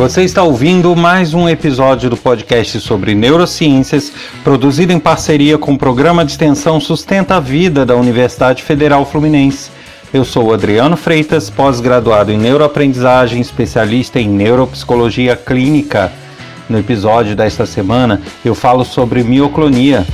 Você está ouvindo mais um episódio do podcast sobre neurociências, produzido em parceria com o programa de extensão Sustenta a Vida da Universidade Federal Fluminense. Eu sou Adriano Freitas, pós-graduado em neuroaprendizagem, especialista em neuropsicologia clínica. No episódio desta semana, eu falo sobre mioclonia.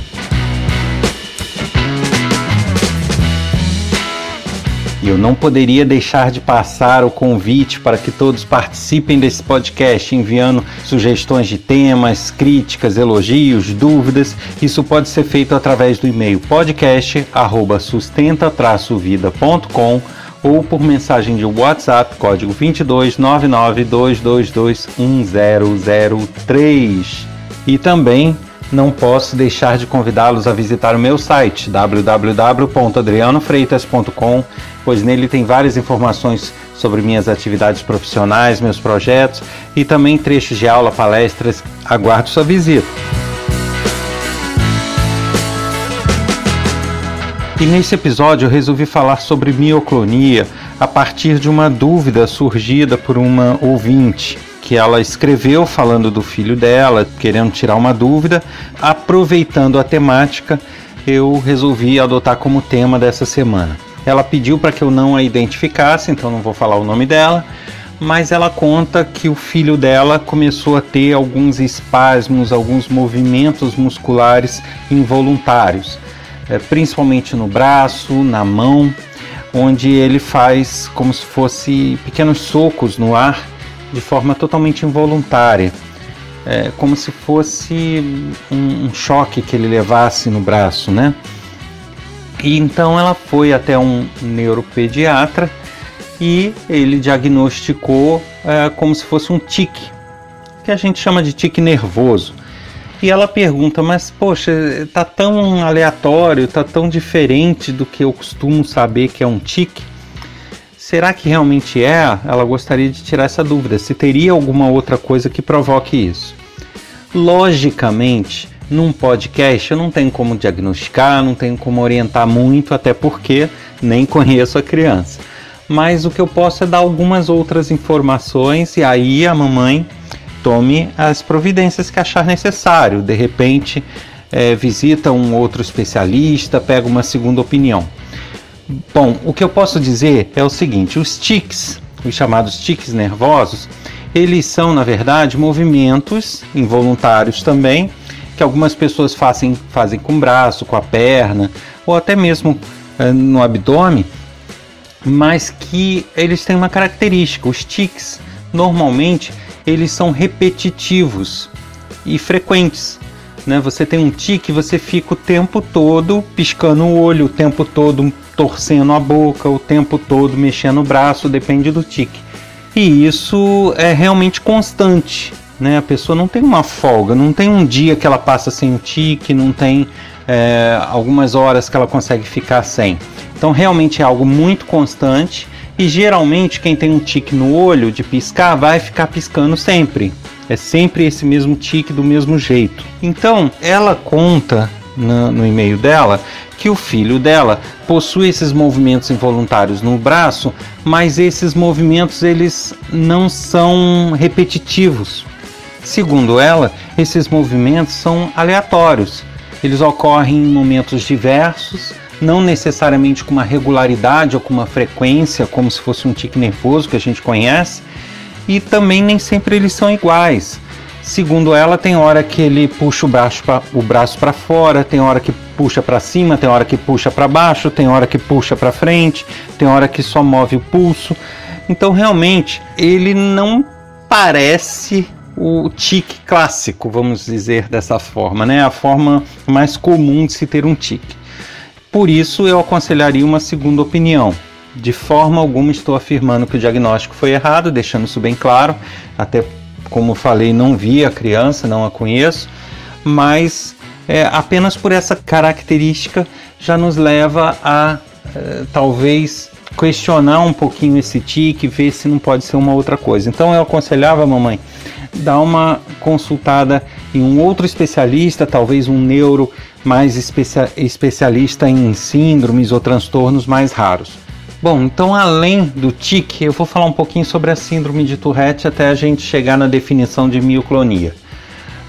Eu não poderia deixar de passar o convite para que todos participem desse podcast, enviando sugestões de temas, críticas, elogios, dúvidas. Isso pode ser feito através do e-mail podcast@sustenta-vida.com ou por mensagem de WhatsApp, código 22 992221003. E também não posso deixar de convidá-los a visitar o meu site www.adrianofreitas.com pois nele tem várias informações sobre minhas atividades profissionais, meus projetos e também trechos de aula, palestras. Aguardo sua visita. E nesse episódio eu resolvi falar sobre mioclonia a partir de uma dúvida surgida por uma ouvinte que ela escreveu falando do filho dela, querendo tirar uma dúvida. Aproveitando a temática, eu resolvi adotar como tema dessa semana. Ela pediu para que eu não a identificasse, então não vou falar o nome dela, mas ela conta que o filho dela começou a ter alguns espasmos, alguns movimentos musculares involuntários, é, principalmente no braço, na mão, onde ele faz como se fosse pequenos socos no ar de forma totalmente involuntária. É, como se fosse um, um choque que ele levasse no braço, né? E então ela foi até um neuropediatra e ele diagnosticou é, como se fosse um tique, que a gente chama de tique nervoso. E ela pergunta, mas poxa, tá tão aleatório, tá tão diferente do que eu costumo saber que é um tique. Será que realmente é? Ela gostaria de tirar essa dúvida, se teria alguma outra coisa que provoque isso. Logicamente, num podcast eu não tenho como diagnosticar, não tenho como orientar muito, até porque nem conheço a criança. Mas o que eu posso é dar algumas outras informações e aí a mamãe tome as providências que achar necessário. De repente, é, visita um outro especialista, pega uma segunda opinião. Bom, o que eu posso dizer é o seguinte: os tics, os chamados tics nervosos, eles são, na verdade, movimentos involuntários também que algumas pessoas fazem, fazem com o braço, com a perna, ou até mesmo uh, no abdômen, mas que eles têm uma característica. Os tics, normalmente, eles são repetitivos e frequentes. Né? Você tem um tique, você fica o tempo todo piscando o olho, o tempo todo torcendo a boca, o tempo todo mexendo o braço, depende do tique. E isso é realmente constante né? A pessoa não tem uma folga, não tem um dia que ela passa sem um tique, não tem é, algumas horas que ela consegue ficar sem. Então realmente é algo muito constante e geralmente quem tem um tique no olho de piscar vai ficar piscando sempre. É sempre esse mesmo tique do mesmo jeito. Então ela conta no, no e-mail dela que o filho dela possui esses movimentos involuntários no braço, mas esses movimentos eles não são repetitivos. Segundo ela, esses movimentos são aleatórios. Eles ocorrem em momentos diversos, não necessariamente com uma regularidade ou com uma frequência, como se fosse um tique nervoso que a gente conhece, e também nem sempre eles são iguais. Segundo ela, tem hora que ele puxa o braço o braço para fora, tem hora que puxa para cima, tem hora que puxa para baixo, tem hora que puxa para frente, tem hora que só move o pulso. Então, realmente, ele não parece o tique clássico, vamos dizer dessa forma, né? A forma mais comum de se ter um tique. Por isso, eu aconselharia uma segunda opinião. De forma alguma estou afirmando que o diagnóstico foi errado, deixando isso bem claro. Até como falei, não vi a criança, não a conheço, mas é, apenas por essa característica já nos leva a é, talvez questionar um pouquinho esse tique, ver se não pode ser uma outra coisa. Então eu aconselhava a mamãe dar uma consultada em um outro especialista, talvez um neuro mais especia especialista em síndromes ou transtornos mais raros. Bom, então além do tique, eu vou falar um pouquinho sobre a síndrome de Tourette até a gente chegar na definição de mioclonia.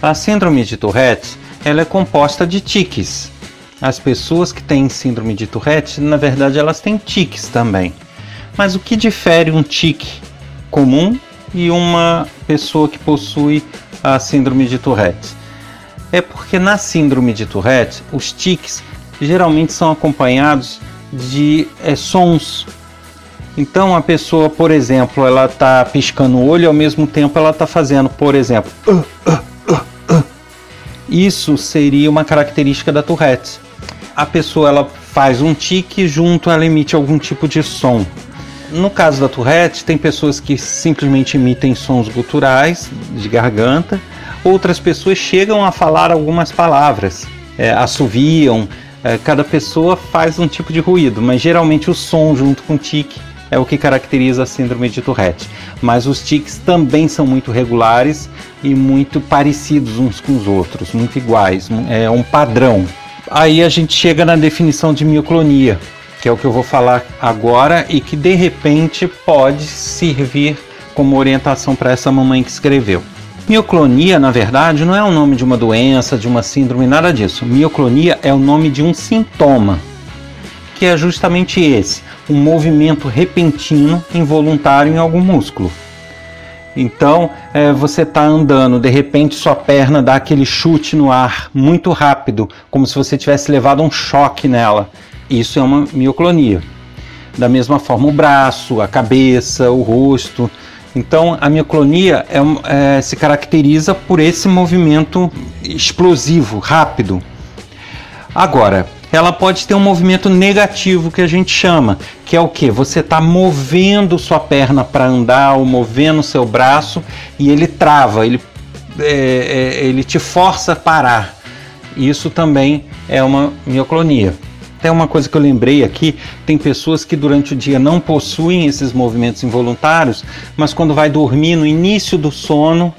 A síndrome de Tourette, ela é composta de tiques. As pessoas que têm síndrome de Tourette, na verdade, elas têm tiques também. Mas o que difere um tique comum e uma pessoa que possui a síndrome de Tourette? É porque na síndrome de Tourette, os tiques geralmente são acompanhados de é, sons. Então a pessoa, por exemplo, ela está piscando o olho e ao mesmo tempo ela está fazendo, por exemplo, uh, uh, uh, isso seria uma característica da Tourette. A pessoa ela faz um tique junto ela emite algum tipo de som. No caso da Tourette, tem pessoas que simplesmente emitem sons guturais de garganta, outras pessoas chegam a falar algumas palavras, é, assoviam, cada pessoa faz um tipo de ruído, mas geralmente o som junto com o tique é o que caracteriza a síndrome de Tourette. Mas os tiques também são muito regulares e muito parecidos uns com os outros, muito iguais, é um padrão. Aí a gente chega na definição de mioclonia, que é o que eu vou falar agora e que de repente pode servir como orientação para essa mamãe que escreveu. Mioclonia, na verdade, não é o nome de uma doença, de uma síndrome, nada disso. Mioclonia é o nome de um sintoma, que é justamente esse: um movimento repentino, involuntário em algum músculo. Então, é, você está andando, de repente sua perna dá aquele chute no ar muito rápido, como se você tivesse levado um choque nela. Isso é uma mioclonia. Da mesma forma, o braço, a cabeça, o rosto. Então, a mioclonia é, é, se caracteriza por esse movimento explosivo, rápido. Agora, ela pode ter um movimento negativo que a gente chama, que é o que? Você está movendo sua perna para andar ou movendo seu braço e ele trava, ele, é, é, ele te força a parar. Isso também é uma mioclonia. Até uma coisa que eu lembrei aqui, tem pessoas que durante o dia não possuem esses movimentos involuntários, mas quando vai dormir, no início do sono,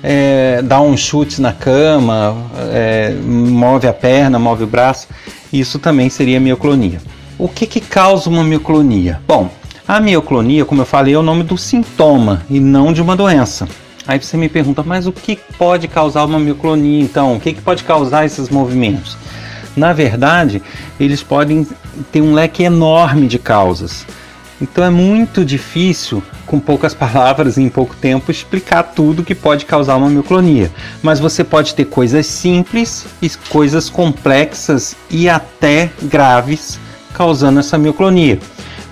é, dá um chute na cama, é, move a perna, move o braço. Isso também seria mioclonia. O que, que causa uma mioclonia? Bom, a mioclonia, como eu falei, é o nome do sintoma e não de uma doença. Aí você me pergunta, mas o que pode causar uma mioclonia então? O que, que pode causar esses movimentos? Na verdade, eles podem ter um leque enorme de causas. Então é muito difícil, com poucas palavras e em pouco tempo, explicar tudo que pode causar uma mioclonia. Mas você pode ter coisas simples e coisas complexas e até graves causando essa mioclonia.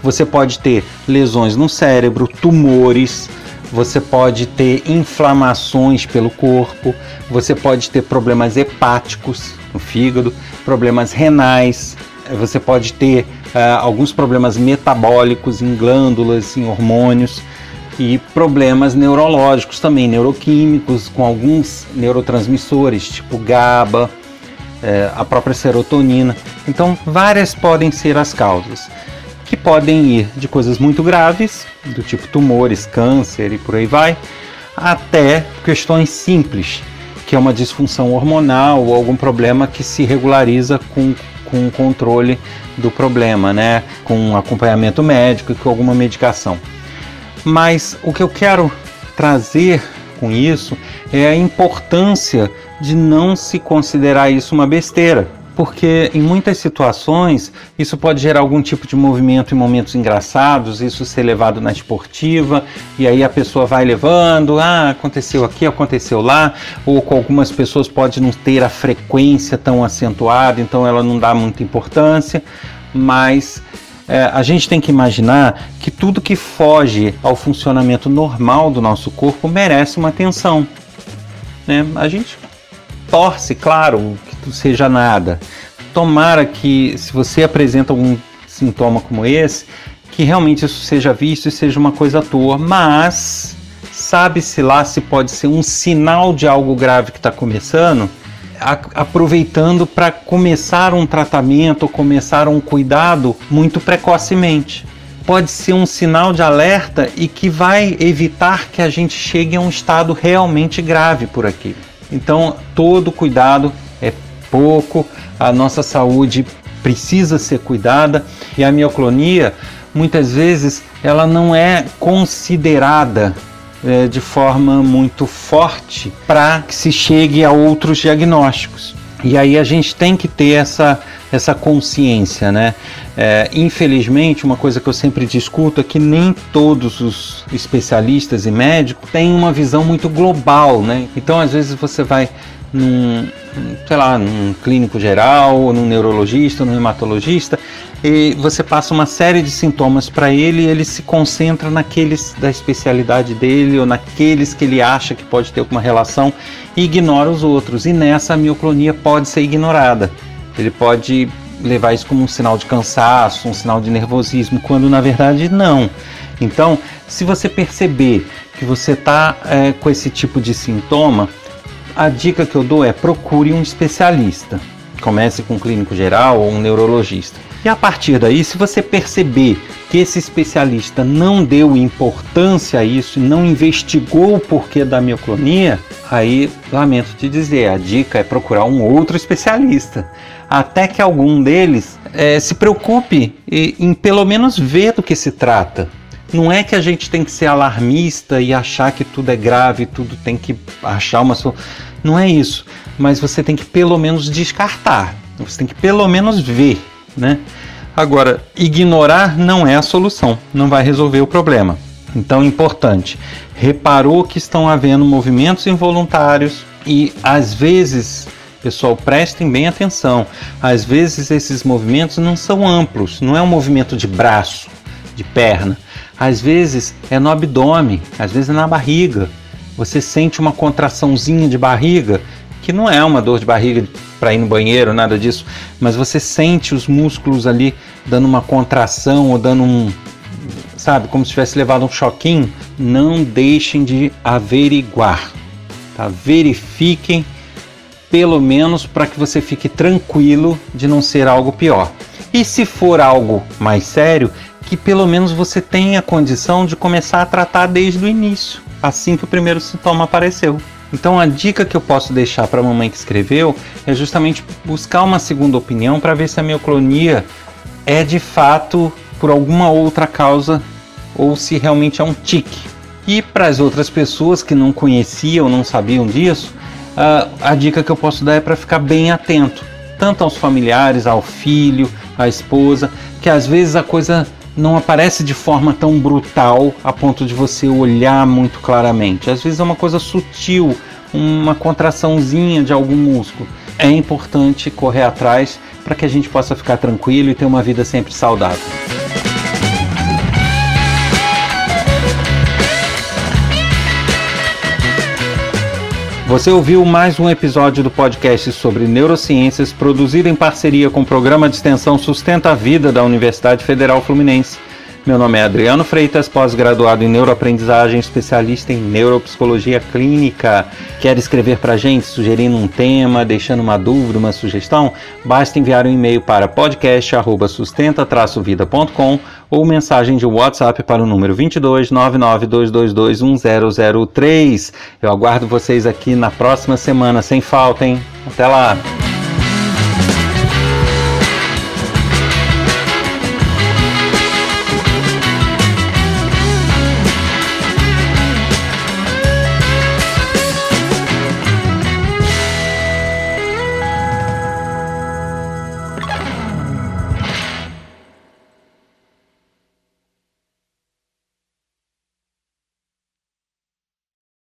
Você pode ter lesões no cérebro, tumores, você pode ter inflamações pelo corpo, você pode ter problemas hepáticos no fígado, problemas renais, você pode ter uh, alguns problemas metabólicos em glândulas, em hormônios e problemas neurológicos também, neuroquímicos, com alguns neurotransmissores, tipo GABA, eh, a própria serotonina. Então, várias podem ser as causas, que podem ir de coisas muito graves, do tipo tumores, câncer e por aí vai, até questões simples, que é uma disfunção hormonal ou algum problema que se regulariza com, com o controle do problema, né? com acompanhamento médico e com alguma medicação. Mas o que eu quero trazer com isso é a importância de não se considerar isso uma besteira porque em muitas situações isso pode gerar algum tipo de movimento em momentos engraçados, isso ser levado na esportiva, e aí a pessoa vai levando, ah, aconteceu aqui, aconteceu lá, ou com algumas pessoas pode não ter a frequência tão acentuada, então ela não dá muita importância, mas é, a gente tem que imaginar que tudo que foge ao funcionamento normal do nosso corpo merece uma atenção. Né? A gente torce, claro, seja nada. Tomara que, se você apresenta algum sintoma como esse, que realmente isso seja visto e seja uma coisa à toa, mas sabe-se lá se pode ser um sinal de algo grave que está começando, a, aproveitando para começar um tratamento começar um cuidado muito precocemente. Pode ser um sinal de alerta e que vai evitar que a gente chegue a um estado realmente grave por aqui. Então, todo cuidado pouco, a nossa saúde precisa ser cuidada e a mioclonia muitas vezes ela não é considerada é, de forma muito forte para que se chegue a outros diagnósticos. E aí a gente tem que ter essa, essa consciência, né? É, infelizmente, uma coisa que eu sempre discuto é que nem todos os especialistas e médicos têm uma visão muito global, né? Então, às vezes você vai num, sei lá, num clínico geral, num neurologista, num hematologista, e você passa uma série de sintomas para ele e ele se concentra naqueles da especialidade dele ou naqueles que ele acha que pode ter alguma relação e ignora os outros. E nessa a mioclonia pode ser ignorada. Ele pode levar isso como um sinal de cansaço, um sinal de nervosismo, quando na verdade não. Então, se você perceber que você está é, com esse tipo de sintoma, a dica que eu dou é procure um especialista. Comece com um clínico geral ou um neurologista. E a partir daí, se você perceber que esse especialista não deu importância a isso, não investigou o porquê da mioclonia, aí lamento te dizer, a dica é procurar um outro especialista. Até que algum deles é, se preocupe em pelo menos ver do que se trata. Não é que a gente tem que ser alarmista e achar que tudo é grave, tudo tem que achar uma solução. Não é isso. Mas você tem que pelo menos descartar. Você tem que pelo menos ver, né? Agora, ignorar não é a solução, não vai resolver o problema. Então, importante, reparou que estão havendo movimentos involuntários e às vezes, pessoal, prestem bem atenção, às vezes esses movimentos não são amplos, não é um movimento de braço, de perna, às vezes é no abdômen, às vezes é na barriga. Você sente uma contraçãozinha de barriga, que não é uma dor de barriga para ir no banheiro, nada disso, mas você sente os músculos ali dando uma contração ou dando um, sabe, como se tivesse levado um choquinho. Não deixem de averiguar, tá? Verifiquem pelo menos para que você fique tranquilo de não ser algo pior. E se for algo mais sério, que pelo menos você tenha condição de começar a tratar desde o início, assim que o primeiro sintoma apareceu. Então a dica que eu posso deixar para a mamãe que escreveu é justamente buscar uma segunda opinião para ver se a mioclonia é de fato por alguma outra causa ou se realmente é um tique. E para as outras pessoas que não conheciam, não sabiam disso, a, a dica que eu posso dar é para ficar bem atento, tanto aos familiares, ao filho, à esposa, que às vezes a coisa não aparece de forma tão brutal a ponto de você olhar muito claramente. Às vezes é uma coisa sutil, uma contraçãozinha de algum músculo. É importante correr atrás para que a gente possa ficar tranquilo e ter uma vida sempre saudável. Você ouviu mais um episódio do podcast sobre neurociências, produzido em parceria com o programa de extensão Sustenta a Vida da Universidade Federal Fluminense. Meu nome é Adriano Freitas, pós-graduado em neuroaprendizagem, especialista em neuropsicologia clínica. Quer escrever para a gente, sugerindo um tema, deixando uma dúvida, uma sugestão? Basta enviar um e-mail para podcast@sustenta-vida.com ou mensagem de WhatsApp para o número 22 992221003. Eu aguardo vocês aqui na próxima semana, sem falta, hein? Até lá!